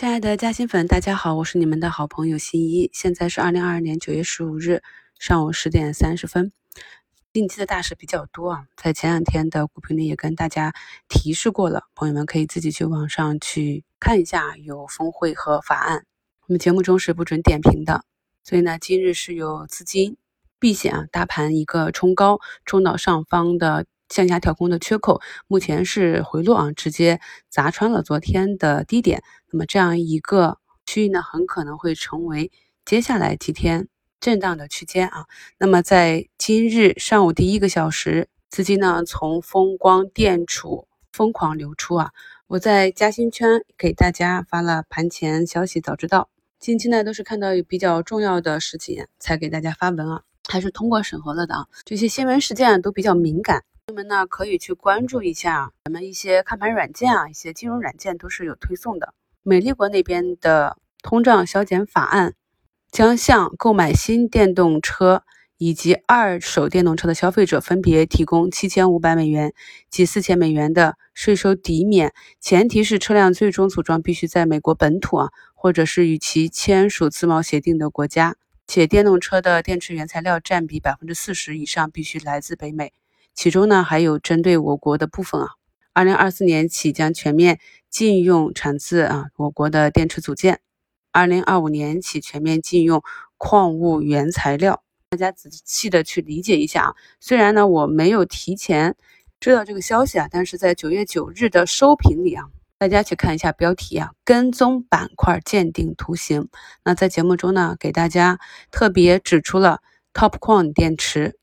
亲爱的嘉兴粉，大家好，我是你们的好朋友新一。现在是二零二二年九月十五日上午十点三十分。近期的大事比较多啊，在前两天的股评里也跟大家提示过了，朋友们可以自己去网上去看一下，有峰会和法案。我们节目中是不准点评的，所以呢，今日是有资金避险啊，大盘一个冲高，冲到上方的。向下跳空的缺口目前是回落啊，直接砸穿了昨天的低点。那么这样一个区域呢，很可能会成为接下来几天震荡的区间啊。那么在今日上午第一个小时，资金呢从风光电储疯狂流出啊。我在嘉兴圈给大家发了盘前消息，早知道近期呢都是看到有比较重要的事情才给大家发文啊，还是通过审核了的啊。这些新闻事件都比较敏感。朋友们呢，可以去关注一下咱们一些看盘软件啊，一些金融软件都是有推送的。美丽国那边的通胀削减法案将向购买新电动车以及二手电动车的消费者分别提供七千五百美元及四千美元的税收抵免，前提是车辆最终组装必须在美国本土啊，或者是与其签署自贸协定的国家，且电动车的电池原材料占比百分之四十以上必须来自北美。其中呢，还有针对我国的部分啊，二零二四年起将全面禁用产自啊我国的电池组件，二零二五年起全面禁用矿物原材料。大家仔细的去理解一下啊。虽然呢我没有提前知道这个消息啊，但是在九月九日的收评里啊，大家去看一下标题啊，跟踪板块鉴定图形。那在节目中呢，给大家特别指出了 TOPCon 电池。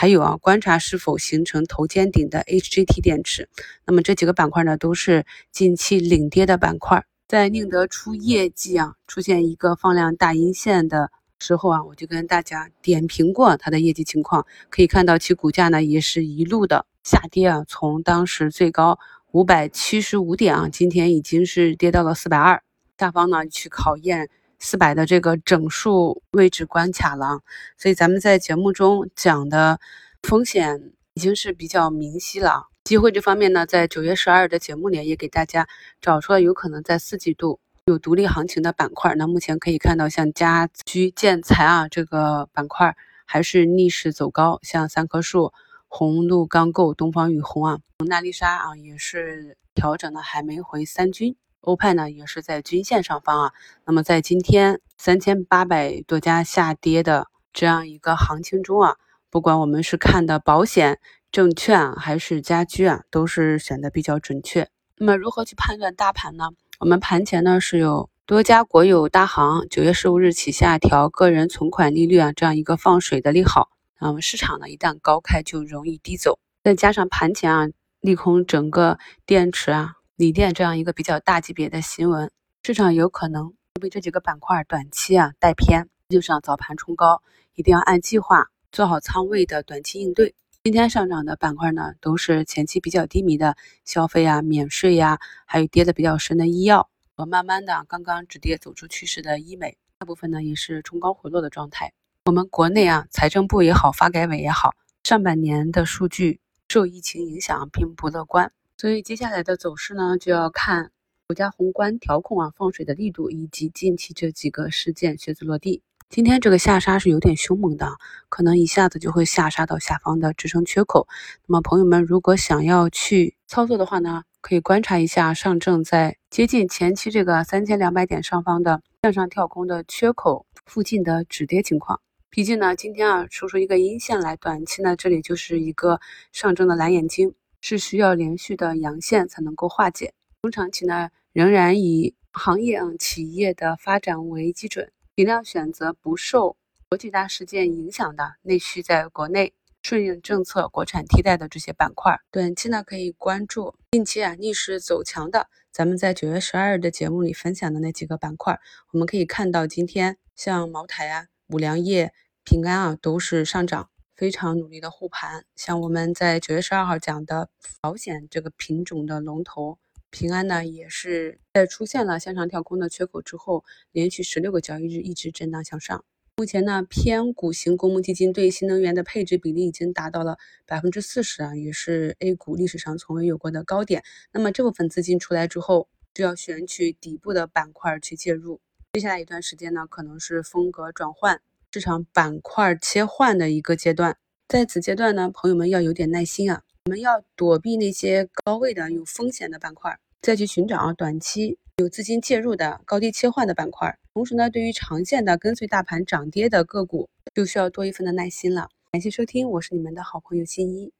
还有啊，观察是否形成头肩顶的 HGT 电池。那么这几个板块呢，都是近期领跌的板块。在宁德出业绩啊出现一个放量大阴线的时候啊，我就跟大家点评过它的业绩情况。可以看到其股价呢也是一路的下跌啊，从当时最高五百七十五点啊，今天已经是跌到了四百二。下方呢去考验。四百的这个整数位置关卡了，所以咱们在节目中讲的风险已经是比较明晰了啊。机会这方面呢，在九月十二的节目里也给大家找出了有可能在四季度有独立行情的板块。那目前可以看到，像家居建材啊这个板块还是逆势走高，像三棵树、红鹿钢构、东方雨虹啊、蒙娜丽莎啊也是调整的还没回三均。欧派呢也是在均线上方啊，那么在今天三千八百多家下跌的这样一个行情中啊，不管我们是看的保险、证券还是家居啊，都是选的比较准确。那么如何去判断大盘呢？我们盘前呢是有多家国有大行九月十五日起下调个人存款利率啊这样一个放水的利好，那么市场呢一旦高开就容易低走，再加上盘前啊利空整个电池啊。锂电这样一个比较大级别的新闻，市场有可能被这几个板块短期啊带偏，就是早盘冲高，一定要按计划做好仓位的短期应对。今天上涨的板块呢，都是前期比较低迷的消费啊、免税呀，还有跌的比较深的医药和慢慢的刚刚止跌走出趋势的医美，大部分呢也是冲高回落的状态。我们国内啊，财政部也好，发改委也好，上半年的数据受疫情影响并不乐观。所以接下来的走势呢，就要看国家宏观调控啊放水的力度，以及近期这几个事件靴子落地。今天这个下杀是有点凶猛的，可能一下子就会下杀到下方的支撑缺口。那么朋友们如果想要去操作的话呢，可以观察一下上证在接近前期这个三千两百点上方的向上跳空的缺口附近的止跌情况。毕竟呢，今天啊收出一个阴线来，短期呢这里就是一个上证的蓝眼睛。是需要连续的阳线才能够化解。中长期呢，仍然以行业啊企业的发展为基准，尽量选择不受国际大事件影响的内需在国内顺应政策、国产替代的这些板块。短期呢，可以关注近期啊逆势走强的，咱们在九月十二日的节目里分享的那几个板块。我们可以看到，今天像茅台啊、五粮液、平安啊都是上涨。非常努力的护盘，像我们在九月十二号讲的保险这个品种的龙头平安呢，也是在出现了向上跳空的缺口之后，连续十六个交易日一直震荡向上。目前呢，偏股型公募基金对新能源的配置比例已经达到了百分之四十啊，也是 A 股历史上从未有过的高点。那么这部分资金出来之后，就要选取底部的板块去介入。接下来一段时间呢，可能是风格转换、市场板块切换的一个阶段。在此阶段呢，朋友们要有点耐心啊，我们要躲避那些高位的有风险的板块，再去寻找短期有资金介入的高低切换的板块。同时呢，对于长线的跟随大盘涨跌的个股，就需要多一份的耐心了。感谢收听，我是你们的好朋友新一。